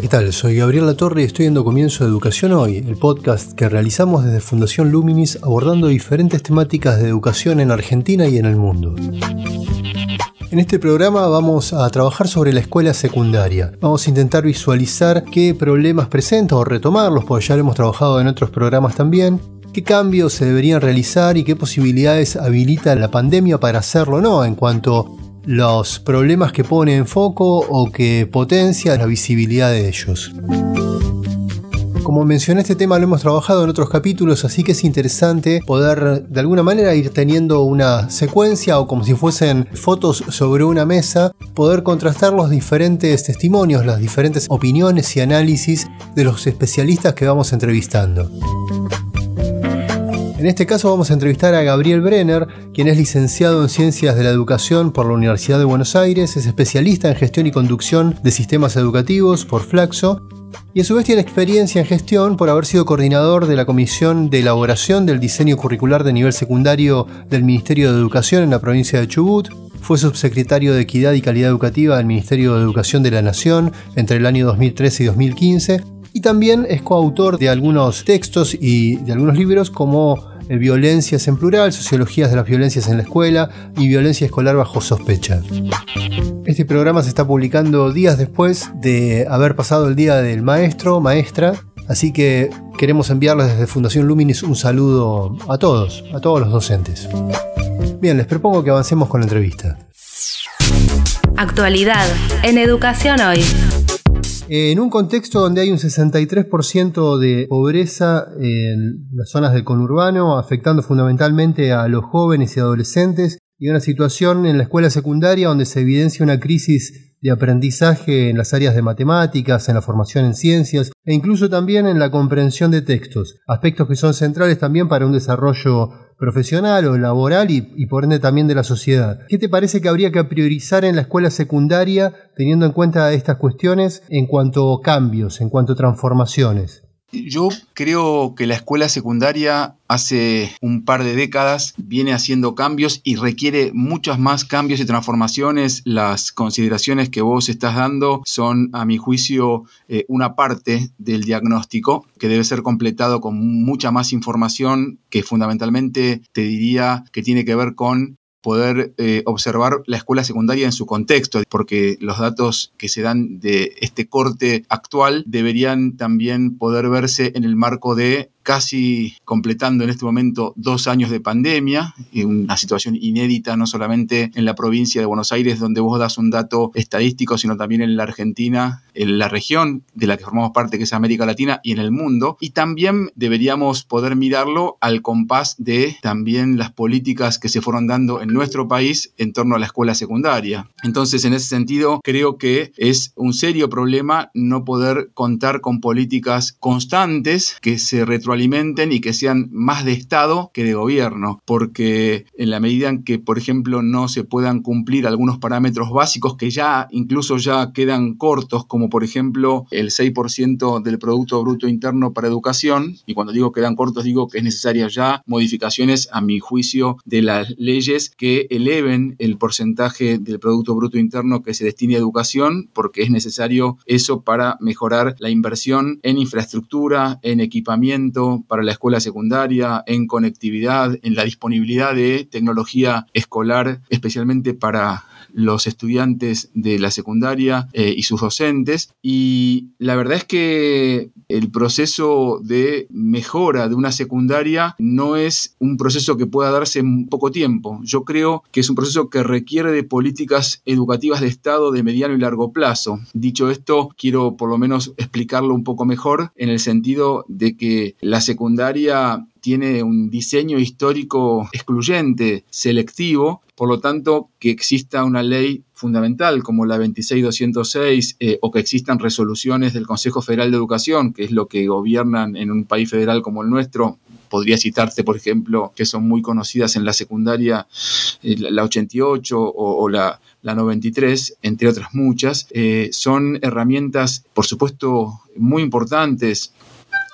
¿Qué tal? Soy Gabriel Latorre y estoy en Comienzo de Educación Hoy, el podcast que realizamos desde Fundación Luminis abordando diferentes temáticas de educación en Argentina y en el mundo. En este programa vamos a trabajar sobre la escuela secundaria. Vamos a intentar visualizar qué problemas presenta o retomarlos, porque ya lo hemos trabajado en otros programas también. ¿Qué cambios se deberían realizar y qué posibilidades habilita la pandemia para hacerlo o no en cuanto los problemas que pone en foco o que potencia la visibilidad de ellos. Como mencioné, este tema lo hemos trabajado en otros capítulos, así que es interesante poder de alguna manera ir teniendo una secuencia o como si fuesen fotos sobre una mesa, poder contrastar los diferentes testimonios, las diferentes opiniones y análisis de los especialistas que vamos entrevistando. En este caso vamos a entrevistar a Gabriel Brenner, quien es licenciado en Ciencias de la Educación por la Universidad de Buenos Aires, es especialista en gestión y conducción de sistemas educativos por Flaxo y a su vez tiene experiencia en gestión por haber sido coordinador de la Comisión de Elaboración del Diseño Curricular de Nivel Secundario del Ministerio de Educación en la provincia de Chubut. Fue subsecretario de Equidad y Calidad Educativa del Ministerio de Educación de la Nación entre el año 2013 y 2015 y también es coautor de algunos textos y de algunos libros como Violencias en plural, Sociologías de las violencias en la escuela y Violencia escolar bajo sospecha. Este programa se está publicando días después de haber pasado el Día del Maestro, Maestra, así que queremos enviarles desde Fundación Luminis un saludo a todos, a todos los docentes. Bien, les propongo que avancemos con la entrevista. Actualidad en Educación Hoy. En un contexto donde hay un 63% de pobreza en las zonas del conurbano, afectando fundamentalmente a los jóvenes y adolescentes, y una situación en la escuela secundaria donde se evidencia una crisis de aprendizaje en las áreas de matemáticas, en la formación en ciencias e incluso también en la comprensión de textos, aspectos que son centrales también para un desarrollo profesional o laboral y, por ende también de la sociedad. ¿Qué te parece que habría que priorizar en la escuela secundaria teniendo en cuenta estas cuestiones en cuanto a cambios, en cuanto a transformaciones? Yo creo que la escuela secundaria hace un par de décadas viene haciendo cambios y requiere muchos más cambios y transformaciones. Las consideraciones que vos estás dando son, a mi juicio, eh, una parte del diagnóstico que debe ser completado con mucha más información que fundamentalmente te diría que tiene que ver con poder eh, observar la escuela secundaria en su contexto, porque los datos que se dan de este corte actual deberían también poder verse en el marco de casi completando en este momento dos años de pandemia, una situación inédita no solamente en la provincia de Buenos Aires, donde vos das un dato estadístico, sino también en la Argentina, en la región de la que formamos parte, que es América Latina, y en el mundo. Y también deberíamos poder mirarlo al compás de también las políticas que se fueron dando en nuestro país en torno a la escuela secundaria. Entonces, en ese sentido, creo que es un serio problema no poder contar con políticas constantes que se retro alimenten y que sean más de Estado que de gobierno, porque en la medida en que, por ejemplo, no se puedan cumplir algunos parámetros básicos que ya incluso ya quedan cortos, como por ejemplo el 6% del Producto Bruto Interno para educación, y cuando digo quedan cortos digo que es necesaria ya modificaciones, a mi juicio, de las leyes que eleven el porcentaje del Producto Bruto Interno que se destine a educación, porque es necesario eso para mejorar la inversión en infraestructura, en equipamiento, para la escuela secundaria, en conectividad, en la disponibilidad de tecnología escolar, especialmente para los estudiantes de la secundaria eh, y sus docentes. Y la verdad es que el proceso de mejora de una secundaria no es un proceso que pueda darse en poco tiempo. Yo creo que es un proceso que requiere de políticas educativas de Estado de mediano y largo plazo. Dicho esto, quiero por lo menos explicarlo un poco mejor en el sentido de que la secundaria tiene un diseño histórico excluyente, selectivo, por lo tanto, que exista una ley fundamental como la 26206 eh, o que existan resoluciones del Consejo Federal de Educación, que es lo que gobiernan en un país federal como el nuestro, podría citarte, por ejemplo, que son muy conocidas en la secundaria, eh, la 88 o, la, la, 93, entre otras muchas, eh, son herramientas, por supuesto, muy importantes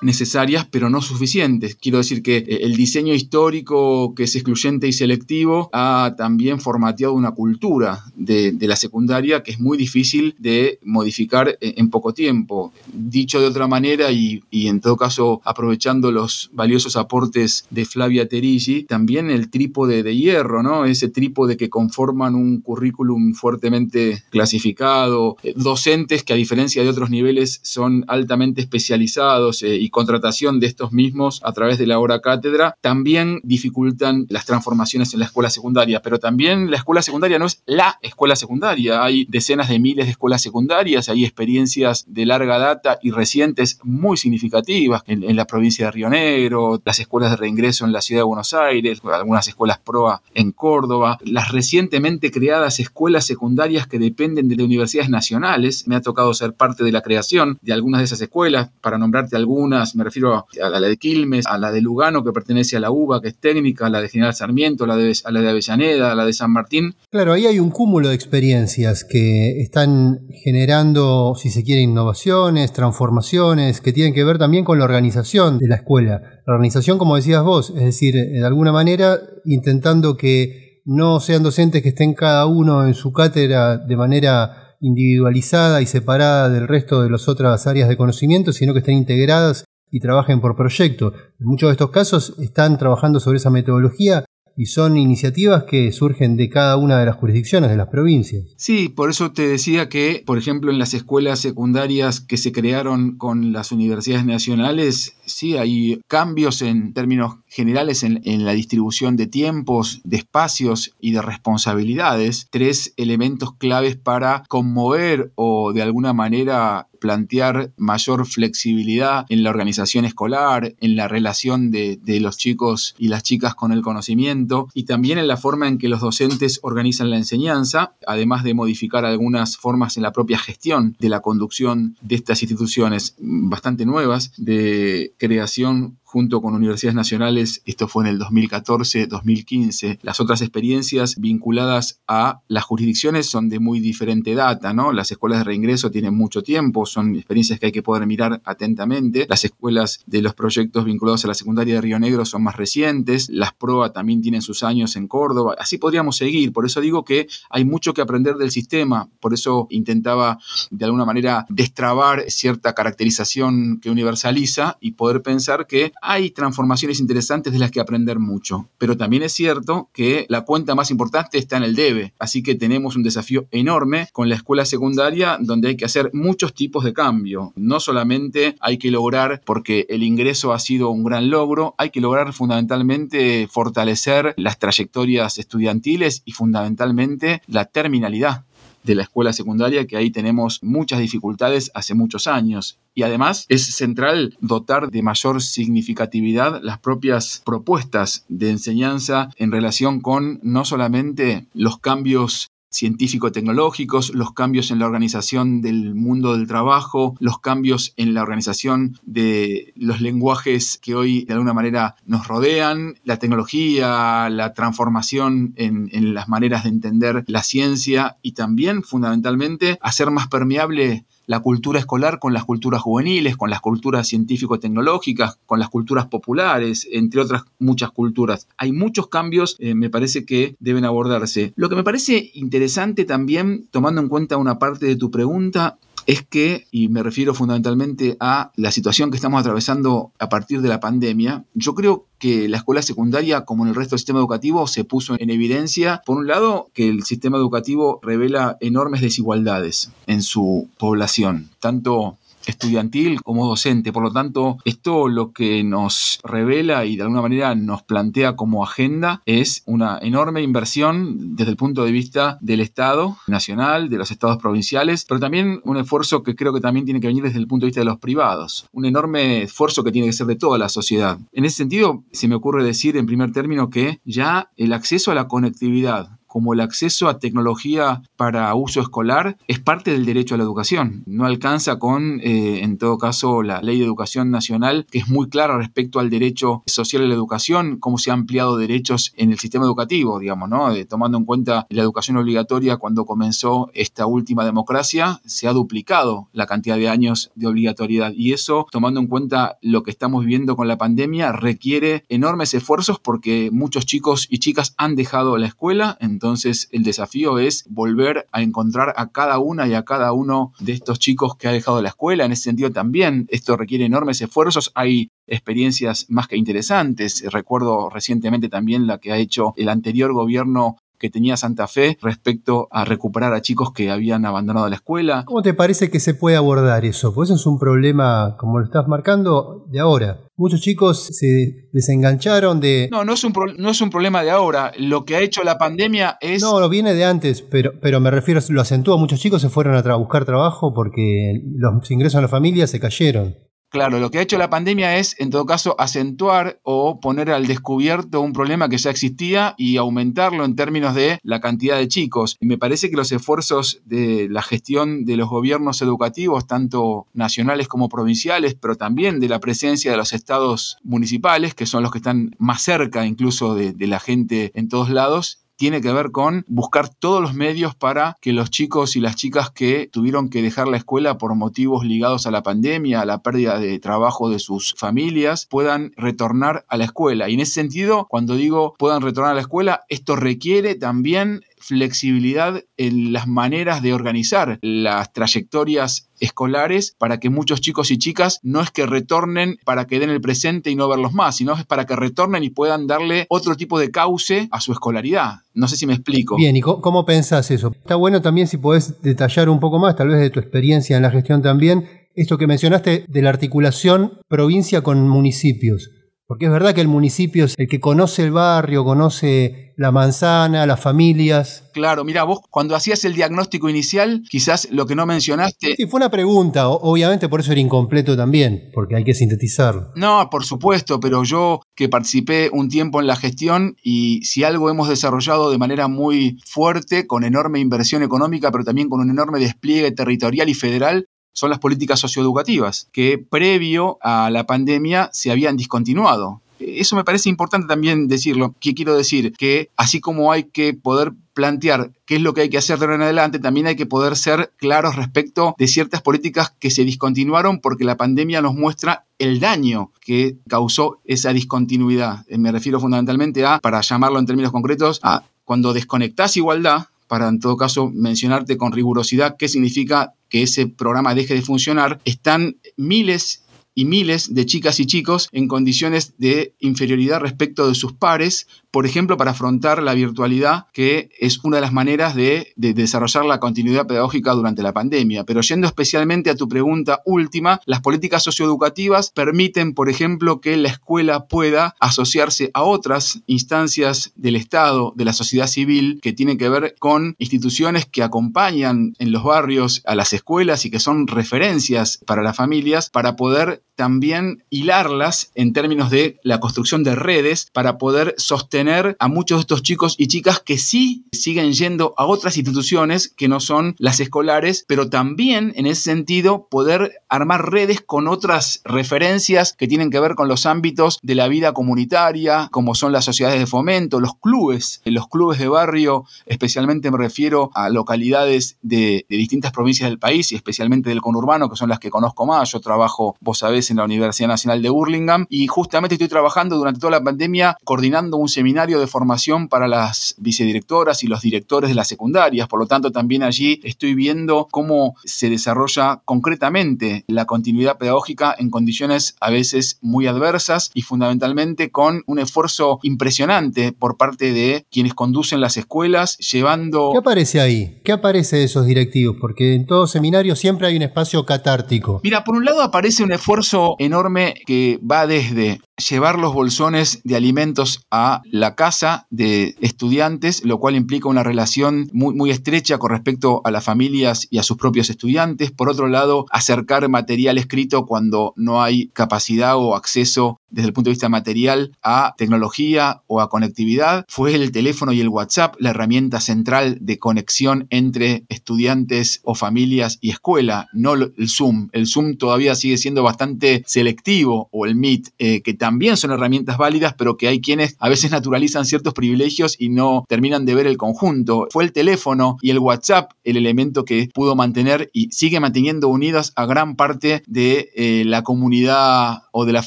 necesarias, pero no suficientes. Quiero decir que eh, el diseño histórico, que es excluyente y selectivo, ha también formateado una cultura de, la secundaria que es muy difícil de modificar eh, en, poco tiempo. Dicho de otra manera, y, en todo caso aprovechando los valiosos aportes de Flavia Terigi, también el trípode de hierro, ¿no? Ese trípode que conforman un currículum fuertemente clasificado, eh, docentes que a diferencia de otros niveles son altamente especializados y contratación de estos mismos a través de la hora cátedra también dificultan las transformaciones en la escuela secundaria, pero también la escuela secundaria no es la escuela secundaria, hay decenas de miles de escuelas secundarias, hay experiencias de larga data y recientes muy significativas en, la provincia de Río Negro, las escuelas de reingreso en la ciudad de Buenos Aires, algunas escuelas PROA en Córdoba, las recientemente creadas escuelas secundarias que dependen de universidades nacionales, me ha tocado ser parte de la creación de algunas de esas escuelas, para nombrarte algunas, me refiero a la de Quilmes, a la de Lugano, que pertenece a la UBA, que es técnica, a la de General Sarmiento, a la de, a la de Avellaneda, a la de San Martín. Claro, ahí hay un cúmulo de experiencias que están generando, si se quiere, innovaciones, transformaciones, que tienen que ver también con la organización de la escuela. La organización, como decías vos, es decir, de alguna manera intentando que no sean docentes que estén cada uno en su cátedra de manera individualizada y separada del resto de las otras áreas de conocimiento, sino que estén integradas y trabajen por proyecto. En muchos de estos casos están trabajando sobre esa metodología y son iniciativas que surgen de cada una de las jurisdicciones de las provincias. Sí, por eso te decía que, por ejemplo, en las escuelas secundarias que se crearon con las universidades nacionales, sí hay cambios en términos generales en, la distribución de tiempos, de espacios y de responsabilidades, tres elementos claves para conmover o de alguna manera plantear mayor flexibilidad en la organización escolar, en la relación de, los chicos y las chicas con el conocimiento y también en la forma en que los docentes organizan la enseñanza, además de modificar algunas formas en la propia gestión de la conducción de estas instituciones bastante nuevas de creación junto con universidades nacionales, esto fue en el 2014-2015. Las otras experiencias vinculadas a las jurisdicciones son de muy diferente data, ¿no? Las escuelas de reingreso tienen mucho tiempo, son experiencias que hay que poder mirar atentamente. Las escuelas de los proyectos vinculados a la secundaria de Río Negro son más recientes, las PROA también tienen sus años en Córdoba, así podríamos seguir, por eso digo que hay mucho que aprender del sistema, por eso intentaba de alguna manera destrabar cierta caracterización que universaliza y poder pensar que hay transformaciones interesantes de las que aprender mucho, pero también es cierto que la cuenta más importante está en el debe, así que tenemos un desafío enorme con la escuela secundaria donde hay que hacer muchos tipos de cambio. No solamente hay que lograr, porque el ingreso ha sido un gran logro, hay que lograr fundamentalmente fortalecer las trayectorias estudiantiles y fundamentalmente la terminalidad de la escuela secundaria, que ahí tenemos muchas dificultades hace muchos años. Y además es central dotar de mayor significatividad las propias propuestas de enseñanza en relación con no solamente los cambios científico-tecnológicos, los cambios en la organización del mundo del trabajo, los cambios en la organización de los lenguajes que hoy de alguna manera nos rodean, la tecnología, la transformación en, en las maneras de entender la ciencia y también fundamentalmente hacer más permeable la cultura escolar con las culturas juveniles, con las culturas científico-tecnológicas, con las culturas populares, entre otras muchas culturas. Hay muchos cambios, eh, me parece que deben abordarse. Lo que me parece interesante también, tomando en cuenta una parte de tu pregunta, es que, y me refiero fundamentalmente a la situación que estamos atravesando a partir de la pandemia, yo creo que la escuela secundaria, como en el resto del sistema educativo, se puso en evidencia, por un lado, que el sistema educativo revela enormes desigualdades en su población, tanto estudiantil como docente. Por lo tanto, esto lo que nos revela y de alguna manera nos plantea como agenda es una enorme inversión desde el punto de vista del Estado nacional, de los estados provinciales, pero también un esfuerzo que creo que también tiene que venir desde el punto de vista de los privados. Un enorme esfuerzo que tiene que ser de toda la sociedad. En ese sentido, se me ocurre decir en primer término que ya el acceso a la conectividad como el acceso a tecnología para uso escolar es parte del derecho a la educación. No alcanza con, eh, en todo caso, la ley de educación nacional, que es muy clara respecto al derecho social a la educación, cómo se han ampliado derechos en el sistema educativo, digamos, ¿no? Eh, tomando en cuenta la educación obligatoria cuando comenzó esta última democracia, se ha duplicado la cantidad de años de obligatoriedad. Y eso, tomando en cuenta lo que estamos viviendo con la pandemia, requiere enormes esfuerzos porque muchos chicos y chicas han dejado la escuela. Entonces, entonces el desafío es volver a encontrar a cada una y a cada uno de estos chicos que ha dejado la escuela. En ese sentido también esto requiere enormes esfuerzos. Hay experiencias más que interesantes. Recuerdo recientemente también la que ha hecho el anterior gobierno que tenía Santa Fe respecto a recuperar a chicos que habían abandonado la escuela. ¿Cómo te parece que se puede abordar eso? Pues eso es un problema, como lo estás marcando, de ahora. Muchos chicos se desengancharon de... No, no es, un no es un problema de ahora. Lo que ha hecho la pandemia es... No, lo viene de antes, pero, pero me refiero, lo acentúa. Muchos chicos se fueron a buscar trabajo porque los ingresos a la familia se cayeron. Claro, lo que ha hecho la pandemia es, en todo caso, acentuar o poner al descubierto un problema que ya existía y aumentarlo en términos de la cantidad de chicos. Y me parece que los esfuerzos de la gestión de los gobiernos educativos, tanto nacionales como provinciales, pero también de la presencia de los estados municipales, que son los que están más cerca incluso de, de la gente en todos lados, tiene que ver con buscar todos los medios para que los chicos y las chicas que tuvieron que dejar la escuela por motivos ligados a la pandemia, a la pérdida de trabajo de sus familias, puedan retornar a la escuela. Y en ese sentido, cuando digo puedan retornar a la escuela, esto requiere también flexibilidad en las maneras de organizar las trayectorias escolares para que muchos chicos y chicas no es que retornen para que den el presente y no verlos más, sino es para que retornen y puedan darle otro tipo de cauce a su escolaridad. No sé si me explico. Bien, ¿y cómo pensás eso? Está bueno también si podés detallar un poco más, tal vez de tu experiencia en la gestión también, esto que mencionaste de la articulación provincia con municipios. Porque es verdad que el municipio es el que conoce el barrio, conoce la manzana, las familias. Claro, mira, vos cuando hacías el diagnóstico inicial, quizás lo que no mencionaste... Sí, fue una pregunta, obviamente por eso era incompleto también, porque hay que sintetizarlo. No, por supuesto, pero yo que participé un tiempo en la gestión y si algo hemos desarrollado de manera muy fuerte, con enorme inversión económica, pero también con un enorme despliegue territorial y federal, son las políticas socioeducativas, que previo a la pandemia se habían discontinuado. Eso me parece importante también decirlo. ¿Qué quiero decir? Que así como hay que poder plantear qué es lo que hay que hacer de ahora en adelante, también hay que poder ser claros respecto de ciertas políticas que se discontinuaron porque la pandemia nos muestra el daño que causó esa discontinuidad. Me refiero fundamentalmente a, para llamarlo en términos concretos, a cuando desconectás igualdad, para en todo caso mencionarte con rigurosidad qué significa que ese programa deje de funcionar, están miles y miles de chicas y chicos en condiciones de inferioridad respecto de sus pares, por ejemplo, para afrontar la virtualidad, que es una de las maneras de, desarrollar la continuidad pedagógica durante la pandemia. Pero yendo especialmente a tu pregunta última, las políticas socioeducativas permiten, por ejemplo, que la escuela pueda asociarse a otras instancias del Estado, de la sociedad civil, que tienen que ver con instituciones que acompañan en los barrios a las escuelas y que son referencias para las familias, para poder también hilarlas en términos de la construcción de redes para poder sostener a muchos de estos chicos y chicas que sí siguen yendo a otras instituciones que no son las escolares, pero también en ese sentido poder armar redes con otras referencias que tienen que ver con los ámbitos de la vida comunitaria, como son las sociedades de fomento, los clubes, los clubes de barrio, especialmente me refiero a localidades de, de distintas provincias del país y especialmente del conurbano, que son las que conozco más. Yo trabajo, vos sabés, en la Universidad Nacional de Burlingame y justamente estoy trabajando durante toda la pandemia coordinando un seminario de formación para las vicedirectoras y los directores de las secundarias. Por lo tanto, también allí estoy viendo cómo se desarrolla concretamente la continuidad pedagógica en condiciones a veces muy adversas y fundamentalmente con un esfuerzo impresionante por parte de quienes conducen las escuelas, llevando... ¿Qué aparece ahí? ¿Qué aparece de esos directivos? Porque en todo seminario siempre hay un espacio catártico. Mira, por un lado aparece un esfuerzo enorme que va desde llevar los bolsones de alimentos a la casa de estudiantes, lo cual implica una relación muy, estrecha con respecto a las familias y a sus propios estudiantes. Por otro lado, acercar material escrito cuando no hay capacidad o acceso desde el punto de vista material a tecnología o a conectividad. Fue el teléfono y el WhatsApp la herramienta central de conexión entre estudiantes o familias y escuela, no el Zoom. El Zoom todavía sigue siendo bastante selectivo o el Meet, eh, que también son herramientas válidas, pero que hay quienes a veces naturalizan ciertos privilegios y no terminan de ver el conjunto. Fue el teléfono y el WhatsApp el elemento que pudo mantener y sigue manteniendo unidas a gran parte de eh, la comunidad o de las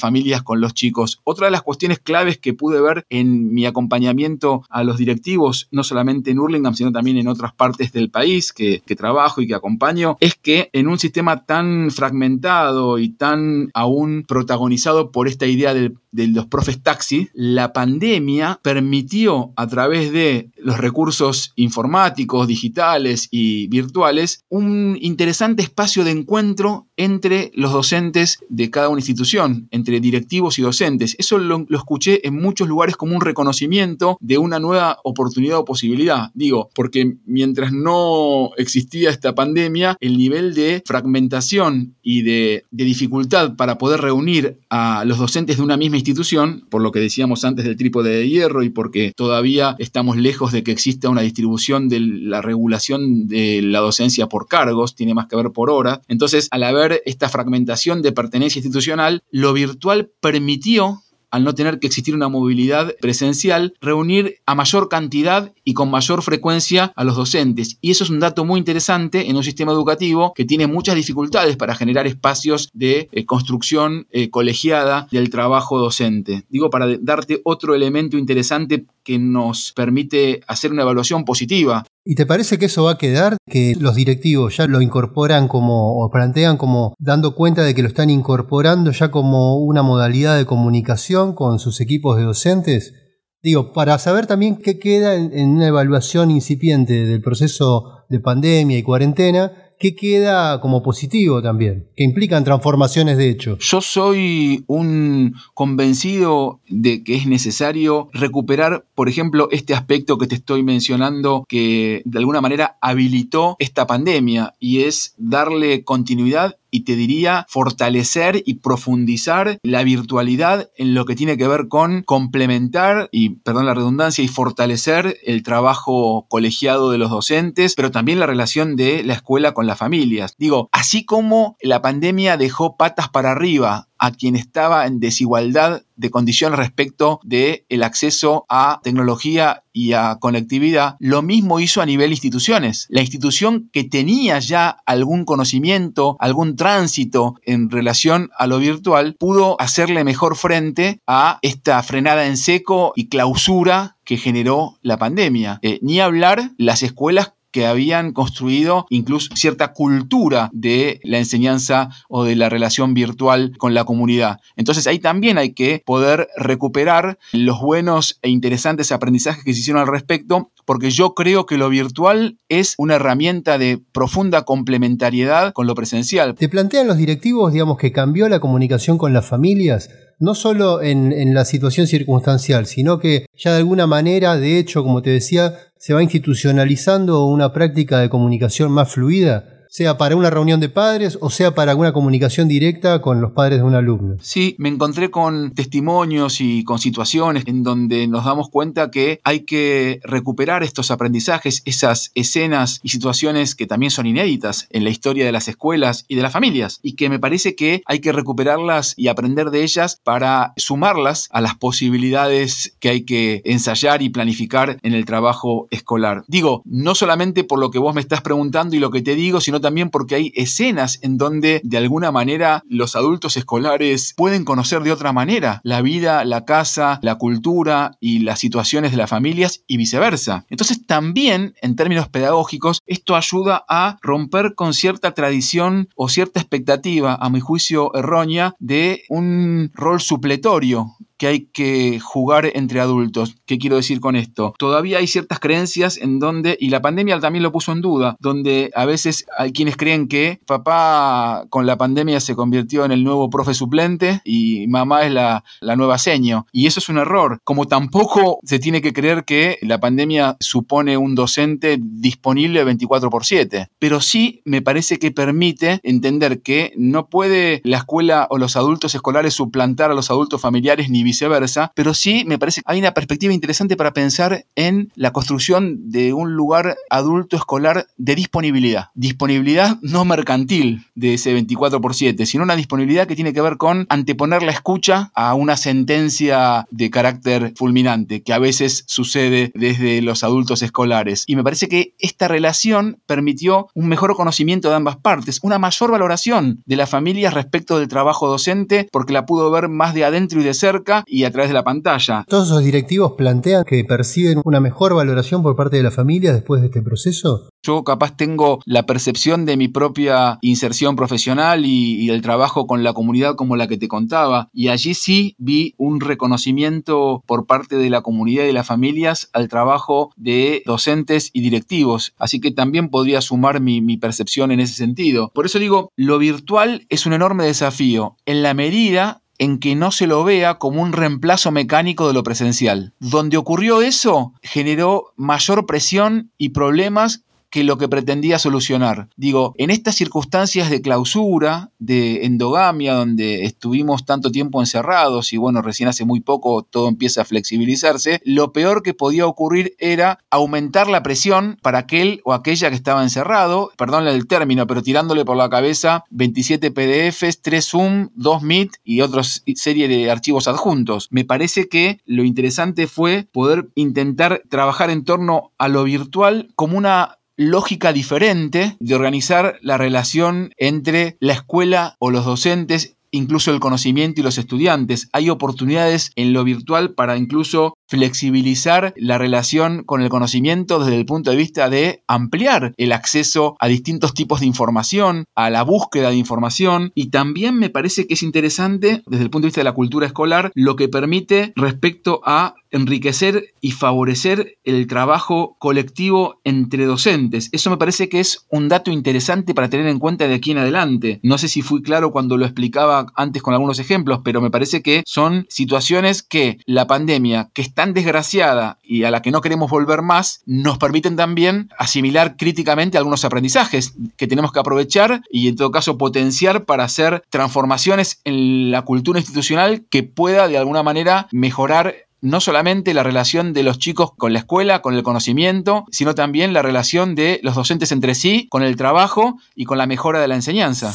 familias con los chicos. Otra de las cuestiones claves que pude ver en mi acompañamiento a los directivos, no solamente en Hurlingham, sino también en otras partes del país que, que trabajo y que acompaño, es que en un sistema tan fragmentado y tan aún protagonizado por esta idea del good de los profes taxi, la pandemia permitió a través de los recursos informáticos, digitales y virtuales un interesante espacio de encuentro entre los docentes de cada una institución, entre directivos y docentes. Eso lo, escuché en muchos lugares como un reconocimiento de una nueva oportunidad o posibilidad. Digo, porque mientras no existía esta pandemia, el nivel de fragmentación y de, de dificultad para poder reunir a los docentes de una misma institución, por lo que decíamos antes del trípode de hierro y porque todavía estamos lejos de que exista una distribución de la regulación de la docencia por cargos, tiene más que ver por hora. Entonces, al haber esta fragmentación de pertenencia institucional, lo virtual permitió al no tener que existir una movilidad presencial, reunir a mayor cantidad y con mayor frecuencia a los docentes. Y eso es un dato muy interesante en un sistema educativo que tiene muchas dificultades para generar espacios de eh, construcción eh, colegiada del trabajo docente. Digo, para darte otro elemento interesante que nos permite hacer una evaluación positiva ¿Y te parece que eso va a quedar? Que los directivos ya lo incorporan como, o plantean como dando cuenta de que lo están incorporando ya como una modalidad de comunicación con sus equipos de docentes? Digo, para saber también qué queda en, en una evaluación incipiente del proceso de pandemia y cuarentena, ¿qué queda como positivo también? Que implican transformaciones de hecho. Yo soy un convencido de que es necesario recuperar, por ejemplo, este aspecto que te estoy mencionando que de alguna manera habilitó esta pandemia y es darle continuidad y te diría fortalecer y profundizar la virtualidad en lo que tiene que ver con complementar y, perdón la redundancia, y fortalecer el trabajo colegiado de los docentes, pero también la relación de la escuela con las familias. Digo, así como la pandemia dejó patas para arriba a quien estaba en desigualdad de condiciones respecto del el acceso a tecnología y a conectividad, lo mismo hizo a nivel instituciones. La institución que tenía ya algún conocimiento, algún tránsito en relación a lo virtual, pudo hacerle mejor frente a esta frenada en seco y clausura que generó la pandemia. Eh, ni hablar las escuelas que habían construido incluso cierta cultura de la enseñanza o de la relación virtual con la comunidad. Entonces ahí también hay que poder recuperar los buenos e interesantes aprendizajes que se hicieron al respecto, porque yo creo que lo virtual es una herramienta de profunda complementariedad con lo presencial. ¿Te plantean los directivos, digamos, que cambió la comunicación con las familias? No solo en, la situación circunstancial, sino que ya de alguna manera, de hecho, como te decía, se va institucionalizando una práctica de comunicación más fluida sea para una reunión de padres o sea para alguna comunicación directa con los padres de un alumno. Sí, me encontré con testimonios y con situaciones en donde nos damos cuenta que hay que recuperar estos aprendizajes, esas escenas y situaciones que también son inéditas en la historia de las escuelas y de las familias y que me parece que hay que recuperarlas y aprender de ellas para sumarlas a las posibilidades que hay que ensayar y planificar en el trabajo escolar. Digo, no solamente por lo que vos me estás preguntando y lo que te digo, sino también porque hay escenas en donde de alguna manera los adultos escolares pueden conocer de otra manera la vida, la casa, la cultura y las situaciones de las familias y viceversa. Entonces también en términos pedagógicos esto ayuda a romper con cierta tradición o cierta expectativa, a mi juicio errónea, de un rol supletorio que hay que jugar entre adultos. ¿Qué quiero decir con esto? Todavía hay ciertas creencias en donde, y la pandemia también lo puso en duda, donde a veces hay quienes creen que papá con la pandemia se convirtió en el nuevo profe suplente y mamá es la, la nueva seño. Y eso es un error. Como tampoco se tiene que creer que la pandemia supone un docente disponible 24 por 7. Pero sí me parece que permite entender que no puede la escuela o los adultos escolares suplantar a los adultos familiares ni viceversa, pero sí me parece que hay una perspectiva interesante para pensar en la construcción de un lugar adulto escolar de disponibilidad. Disponibilidad no mercantil de ese 24 por 7, sino una disponibilidad que tiene que ver con anteponer la escucha a una sentencia de carácter fulminante, que a veces sucede desde los adultos escolares. Y me parece que esta relación permitió un mejor conocimiento de ambas partes, una mayor valoración de las familias respecto del trabajo docente, porque la pudo ver más de adentro y de cerca y a través de la pantalla. ¿Todos esos directivos plantean que perciben una mejor valoración por parte de la familia después de este proceso? Yo capaz tengo la percepción de mi propia inserción profesional y, el trabajo con la comunidad como la que te contaba. Y allí sí vi un reconocimiento por parte de la comunidad y de las familias al trabajo de docentes y directivos. Así que también podría sumar mi, mi percepción en ese sentido. Por eso digo, lo virtual es un enorme desafío en la medida en que no se lo vea como un reemplazo mecánico de lo presencial. Donde ocurrió eso, generó mayor presión y problemas que lo que pretendía solucionar. Digo, en estas circunstancias de clausura, de endogamia, donde estuvimos tanto tiempo encerrados y bueno, recién hace muy poco todo empieza a flexibilizarse, lo peor que podía ocurrir era aumentar la presión para aquel o aquella que estaba encerrado, perdónle el término, pero tirándole por la cabeza 27 PDFs, 3 Zoom, 2 Meet y otra serie de archivos adjuntos. Me parece que lo interesante fue poder intentar trabajar en torno a lo virtual como una lógica diferente de organizar la relación entre la escuela o los docentes incluso el conocimiento y los estudiantes. Hay oportunidades en lo virtual para incluso flexibilizar la relación con el conocimiento desde el punto de vista de ampliar el acceso a distintos tipos de información, a la búsqueda de información y también me parece que es interesante desde el punto de vista de la cultura escolar lo que permite respecto a enriquecer y favorecer el trabajo colectivo entre docentes. Eso me parece que es un dato interesante para tener en cuenta de aquí en adelante. No sé si fui claro cuando lo explicaba antes con algunos ejemplos, pero me parece que son situaciones que la pandemia, que es tan desgraciada y a la que no queremos volver más, nos permiten también asimilar críticamente algunos aprendizajes que tenemos que aprovechar y en todo caso potenciar para hacer transformaciones en la cultura institucional que pueda de alguna manera mejorar no solamente la relación de los chicos con la escuela, con el conocimiento, sino también la relación de los docentes entre sí, con el trabajo y con la mejora de la enseñanza.